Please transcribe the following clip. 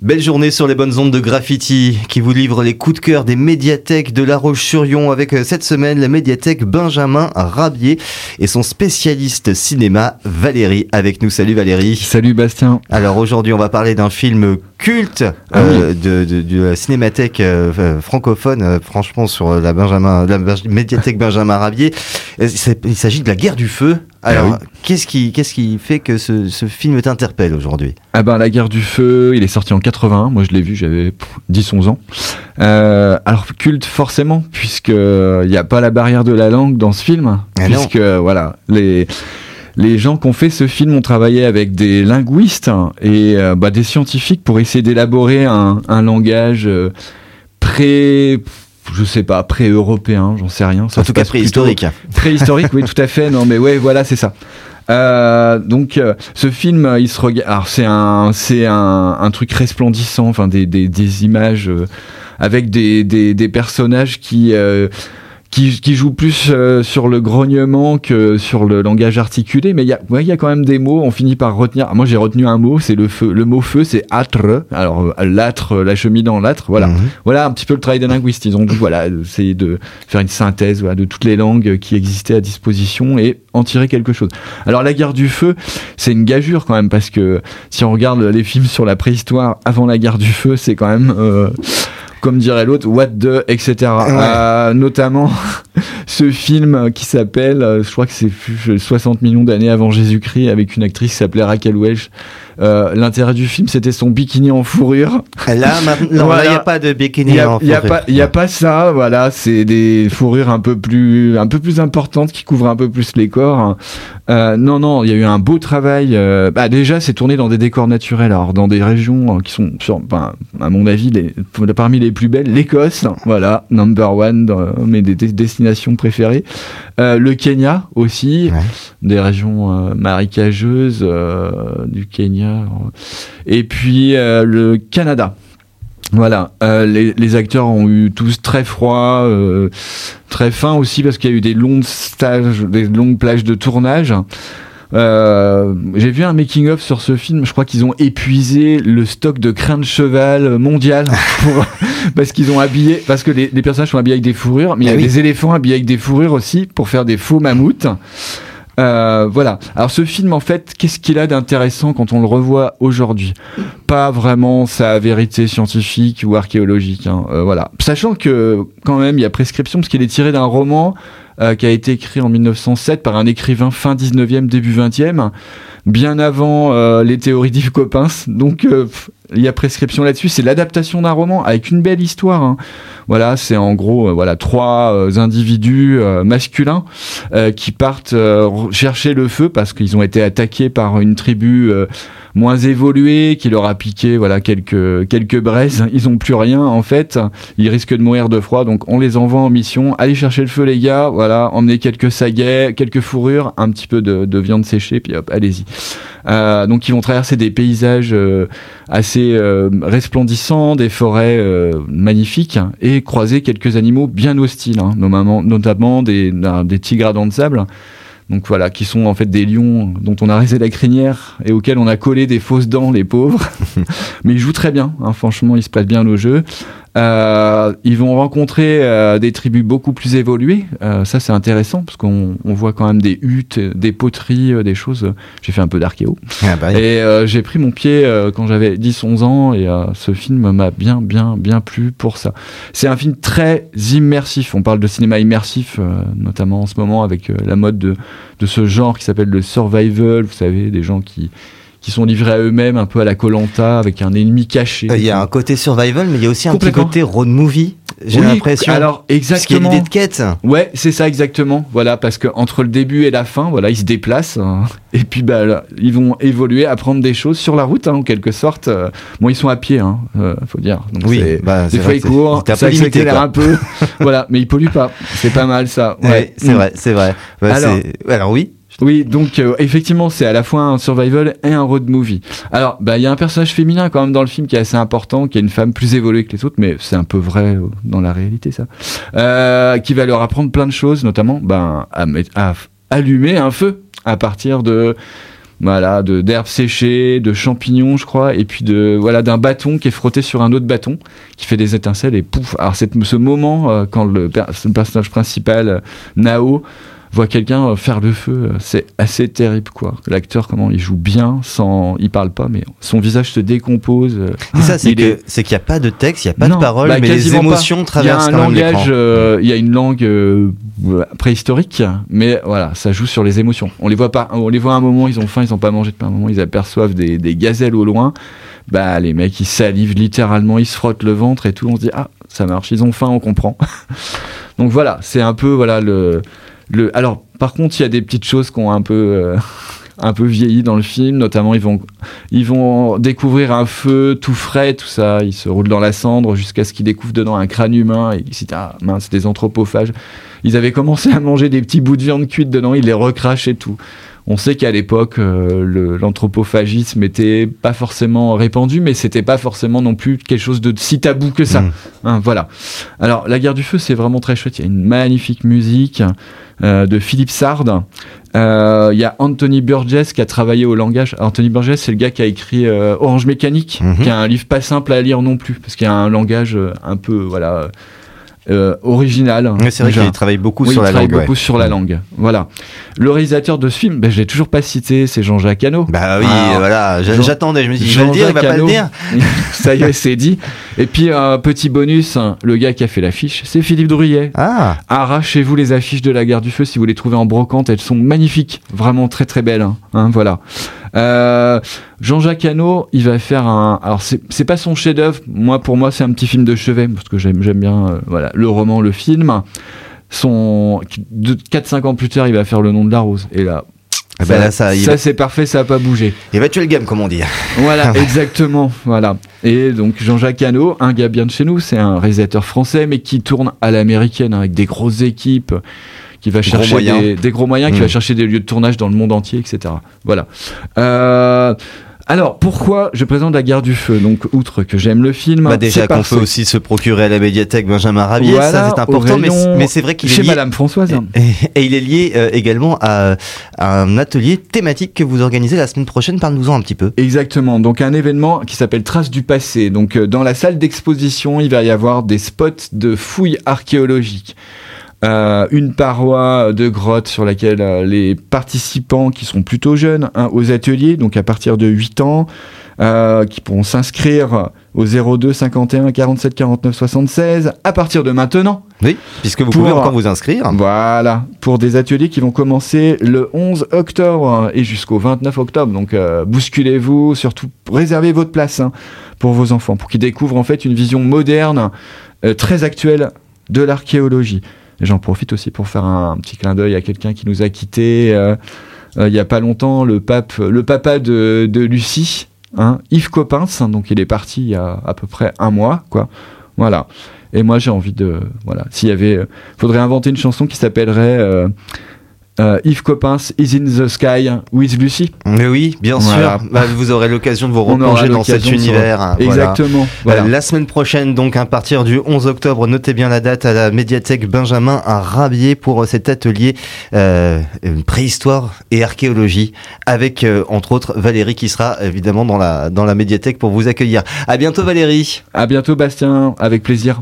Belle journée sur les bonnes ondes de Graffiti qui vous livre les coups de cœur des médiathèques de La Roche-sur-Yon avec euh, cette semaine la médiathèque Benjamin Rabier et son spécialiste cinéma Valérie avec nous. Salut Valérie. Salut Bastien. Alors aujourd'hui on va parler d'un film culte Ah euh, de, de, de la cinémathèque euh, francophone euh, franchement sur la Benjamin la Benj- médiathèque Benjamin Rabier. Il s'agit de la guerre du feu. Alors Ah qu'est-ce qui qu'est-ce qui fait que ce, ce film t'interpelle aujourd'hui? Ah ben La guerre du feu, il est sorti en 81, moi je l'ai vu, j'avais 10-11 ans. Euh, alors culte forcément, puisque il n'y a pas la barrière de la langue dans ce film, Ah non. puisque voilà, les... Les gens qui ont fait ce film ont travaillé avec des linguistes et euh, bah, des scientifiques pour essayer d'élaborer un, un langage euh, pré, je sais pas, pré-européen, j'en sais rien. Ça En tout cas préhistorique. Préhistorique, oui, tout à fait. Non, mais ouais, voilà, c'est ça. Euh, donc, euh, ce film, euh, il se regarde. C'est un, c'est un, un truc resplendissant, enfin, des, des, des images euh, avec des, des, des personnages qui. Qui, qui jouent plus euh, sur le grognement que sur le langage articulé, mais il y a, ouais, il y a quand même des mots. On finit par retenir. Ah, Moi, j'ai retenu un mot, c'est le feu. Le mot feu, c'est âtre. Alors, euh, l'âtre, la cheminée en l'âtre. Voilà. Mhm. Voilà un petit peu le travail des linguistes. Ils ont dû voilà, essayer de faire une synthèse voilà, de toutes les langues qui existaient à disposition et en tirer quelque chose. Alors la guerre du feu, c'est une gageure quand même parce que si on regarde les films sur la préhistoire avant la guerre du feu, c'est quand même... euh, comme dirait l'autre, what the, etc. Euh, notamment ce film qui s'appelle, euh, je crois que c'est plus 60 millions d'années avant Jésus-Christ, avec une actrice qui s'appelait Raquel Welch. Euh, L'intérêt du film, c'était son bikini en fourrure. Là maintenant, il Voilà. n'y a pas de bikini n'y a, en y a pas, il y a pas ça, voilà, c'est des fourrures un peu plus, un peu plus importantes qui couvrent un peu plus les corps. Euh, non, non, il y a eu un beau travail. euh, bah déjà, c'est tourné dans des décors naturels, alors dans des régions euh, qui sont, sur, ben, à mon avis, les, parmi les plus belles. L'Écosse, voilà, number one, dans mes des- des destinations préférées. Euh, le Kenya aussi, Ouais. des régions marécageuses euh, du Kenya. Et puis euh, le Canada. Voilà, euh, les, les acteurs ont eu tous très froid, euh, très fins aussi parce qu'il y a eu des longs stages, des longues plages de tournage. Euh, J'ai vu un making of sur ce film. Je crois qu'ils ont épuisé le stock de crins de cheval mondial pour, parce qu'ils ont habillé, parce que les, les personnages sont habillés avec des fourrures, mais il y a oui. des éléphants habillés avec des fourrures aussi pour faire des faux mammouths. Euh, voilà. Alors ce film, en fait, qu'est-ce qu'il a d'intéressant quand on le revoit aujourd'hui? Pas vraiment sa vérité scientifique ou archéologique. hein. Euh, voilà. Sachant que quand même, il y a prescription parce qu'il est tiré d'un roman euh, qui a été écrit en 1907 par un écrivain fin 19e, début 20e, bien avant euh, les théories d'Yves Coppens. Donc euh, il y a prescription là-dessus. C'est l'adaptation d'un roman avec une belle histoire. hein. Voilà, c'est en gros euh, voilà trois individus masculins qui partent chercher le feu parce qu'ils ont été attaqués par une tribu moins évoluée qui leur a piqué voilà quelques quelques braises. Ils ont plus rien en fait. Ils risquent de mourir de froid, donc on les envoie en mission. Allez chercher le feu les gars. Voilà, emmenez quelques saguets, quelques fourrures, un petit peu de, de viande séchée, puis hop, allez-y. Euh, donc ils vont traverser des paysages euh, assez euh, resplendissants, des forêts euh, magnifiques et croiser quelques animaux bien hostiles, hein, notamment, notamment des, des tigres à dents de sable. Donc voilà, qui sont en fait des lions dont on a rasé la crinière et auxquels on a collé des fausses dents, les pauvres. Mais ils jouent très bien, hein, franchement, ils se prêtent bien au jeu. Euh, ils vont rencontrer euh, des tribus beaucoup plus évoluées. Euh, ça, c'est intéressant parce qu'on on voit quand même des huttes, des poteries, des choses. J'ai fait un peu d'archéo. Ah bah, Et j'ai pris mon pied quand j'avais 10-11 ans et ce film m'a bien, bien, bien plu pour ça. C'est un film très immersif. On parle de cinéma immersif, notamment en ce moment avec la mode de, de ce genre qui s'appelle le survival. Vous savez, des gens qui, qui sont livrés à eux-mêmes, un peu à la Colanta, avec un ennemi caché. Euh, Il y a un côté survival, mais il y a aussi un petit côté road movie. J'ai Oui, l'impression. Alors, Parce qu'il y a exactement. l'idée de quête. Ouais, c'est ça exactement. Voilà, parce que entre le début et la fin, voilà, ils se déplacent hein, et puis bah, là, ils vont évoluer, apprendre des choses sur la route, hein, en quelque sorte. Euh, bon, ils sont à pied, hein, euh, faut dire. Donc Oui, bah, des fois ils courent, ça peu limité, accélère quoi. un peu. voilà, mais ils polluent pas. C'est pas mal ça. Ouais, Ouais. c'est Mm. vrai, c'est vrai. Bah, alors oui. Oui, donc euh, effectivement, c'est à la fois un survival et un road movie. Alors, bah, il y a un personnage féminin quand même dans le film qui est assez important, qui est une femme plus évoluée que les autres, mais c'est un peu vrai euh, dans la réalité, ça. Euh, qui va leur apprendre plein de choses, notamment ben, à, allumer un feu à partir de voilà, de d'herbes séchées, de champignons, je crois, et puis de voilà d'un bâton qui est frotté sur un autre bâton, qui fait des étincelles et pouf. Alors c'est ce moment euh, quand le, le, personnage principal euh, Nao voit quelqu'un euh, faire le feu, c'est assez terrible quoi. L'acteur comment il joue bien sans, il parle pas, mais son visage se décompose. C'est ça, c'est qu'il n'y a pas de texte, il n'y a pas de parole, bah, mais les émotions traversent Il y a un langage, il y a une langue préhistorique, mais voilà, ça joue sur les émotions. On les voit pas, on les voit à un moment, ils ont faim, ils ont pas mangé depuis un moment, ils aperçoivent des, des gazelles au loin. Bah les mecs ils salivent littéralement, ils se frottent le ventre et tout. On se dit ah ça marche, ils ont faim, on comprend. Donc voilà, c'est un peu voilà le le. Alors par contre il y a des petites choses qui ont un peu euh, un peu vieilli dans le film. Notamment, ils vont, ils vont découvrir un feu tout frais, tout ça. Ils se roulent dans la cendre jusqu'à ce qu'ils découvrent dedans un crâne humain. Et ils se disent, ah mince, c'est des anthropophages. Ils avaient commencé à manger des petits bouts de viande cuite dedans, ils les recrachent et tout. On sait qu'à l'époque, euh, l'anthropophagisme était pas forcément répandu, mais c'était pas forcément non plus quelque chose de si tabou que ça. Mmh. Hein, voilà. Alors, La guerre du feu, c'est vraiment très chouette. Il y a une magnifique musique de Philippe Sard. Euh, il y a Anthony Burgess qui a travaillé au langage. Anthony Burgess, c'est le gars qui a écrit Orange Mécanique, mmh. qui est un livre pas simple à lire non plus, parce qu'il y a un langage un peu, voilà euh, original. c'est vrai qu'il travaille beaucoup sur la langue. beaucoup sur la langue. Voilà. Le réalisateur de ce film, ben, je l'ai toujours pas cité, c'est Jean-Jacques Hano. Bah oui, voilà. J'attendais, je me dis, il va le dire, il va pas le dire. Ça y est, c'est dit. Et puis un petit bonus, le gars qui a fait l'affiche, c'est Philippe Drouillet. Ah. Arrachez-vous les affiches de la Guerre du Feu si vous les trouvez en brocante, elles sont magnifiques, vraiment très très belles. Hein. Hein, voilà. Euh, Jean-Jacques Hano, il va faire un. Alors, c'est pas son chef-d'œuvre. Moi, pour moi, c'est un petit film de chevet parce que j'aime bien euh, voilà, le roman, le film. Son 4-5 ans plus tard, il va faire Le nom de la rose. Et là, eh ben ça, ça, c'est parfait, ça a pas bougé. Il va tuer le game, comme on dit. Voilà, exactement. Voilà. Et donc Jean-Jacques Hano, un gars bien de chez nous, c'est un réalisateur français, mais qui tourne à l'américaine hein, avec des grosses équipes qui va chercher des, gros moyens, qui va hmm. chercher des lieux de tournage dans le monde entier, etc. Voilà. Euh, alors, pourquoi je présente La Guerre du Feu? Donc, outre que j'aime le film. Bah déjà qu'on peut aussi se procurer à la médiathèque Benjamin Rabier, ça c'est important, mais, c'est vrai qu'il est chez Madame Françoise. Et, il est lié euh, également à, un atelier thématique que vous organisez la semaine prochaine. Parle-nous-en un petit peu. Exactement. Donc, un événement qui s'appelle Traces du passé. Donc, euh, dans la salle d'exposition, il va y avoir des spots de fouilles archéologiques. Euh, une paroi de grotte sur laquelle euh, les participants qui sont plutôt jeunes hein, aux ateliers, donc à partir de 8 ans, euh, qui pourront s'inscrire au 02 51 47 49 76 à partir de maintenant. Oui, puisque vous pouvez encore vous inscrire. Voilà, pour des ateliers qui vont commencer le 11 octobre et jusqu'au 29 octobre. Donc bousculez-vous, surtout réservez votre place hein, pour vos enfants, pour qu'ils découvrent en fait une vision moderne, très actuelle de l'archéologie. J'en profite aussi pour faire un, petit clin d'œil à quelqu'un qui nous a quittés euh, euh, il n'y a pas longtemps, le, pape, le papa de, de Lucie, hein, Yves Coppens. Donc il est parti il y a à peu près un mois, quoi. Voilà. Et moi j'ai envie de voilà, s'il y avait, euh, faudrait inventer une chanson qui s'appellerait euh, Yves Coppens Is in the Sky with Lucy. Mais oui, bien sûr. Bah, vous aurez l'occasion de vous replonger dans cet univers. Exactement. Voilà. la semaine prochaine, donc à partir du 11 octobre, notez bien la date à la médiathèque Benjamin à Rabier pour cet atelier euh, préhistoire et archéologie avec euh, entre autres Valérie qui sera évidemment dans la dans la médiathèque pour vous accueillir. À bientôt Valérie. À bientôt Bastien, avec plaisir.